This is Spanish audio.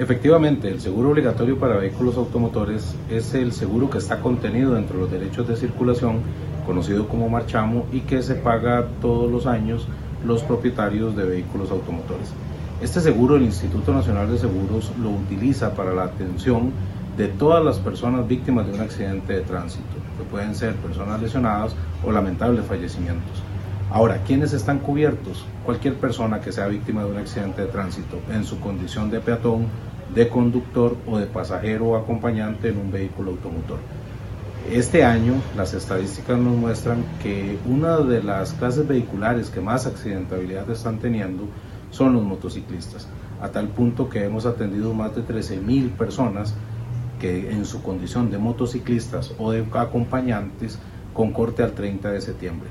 Efectivamente, el seguro obligatorio para vehículos automotores es el seguro que está contenido dentro de los derechos de circulación, conocido como marchamo, y que se paga todos los años los propietarios de vehículos automotores. Este seguro el Instituto Nacional de Seguros lo utiliza para la atención de todas las personas víctimas de un accidente de tránsito, que pueden ser personas lesionadas o lamentables fallecimientos. Ahora, ¿quiénes están cubiertos? Cualquier persona que sea víctima de un accidente de tránsito en su condición de peatón, de conductor o de pasajero o acompañante en un vehículo automotor. Este año las estadísticas nos muestran que una de las clases vehiculares que más accidentabilidad están teniendo son los motociclistas, a tal punto que hemos atendido más de 13.000 personas que en su condición de motociclistas o de acompañantes con corte al 30 de septiembre.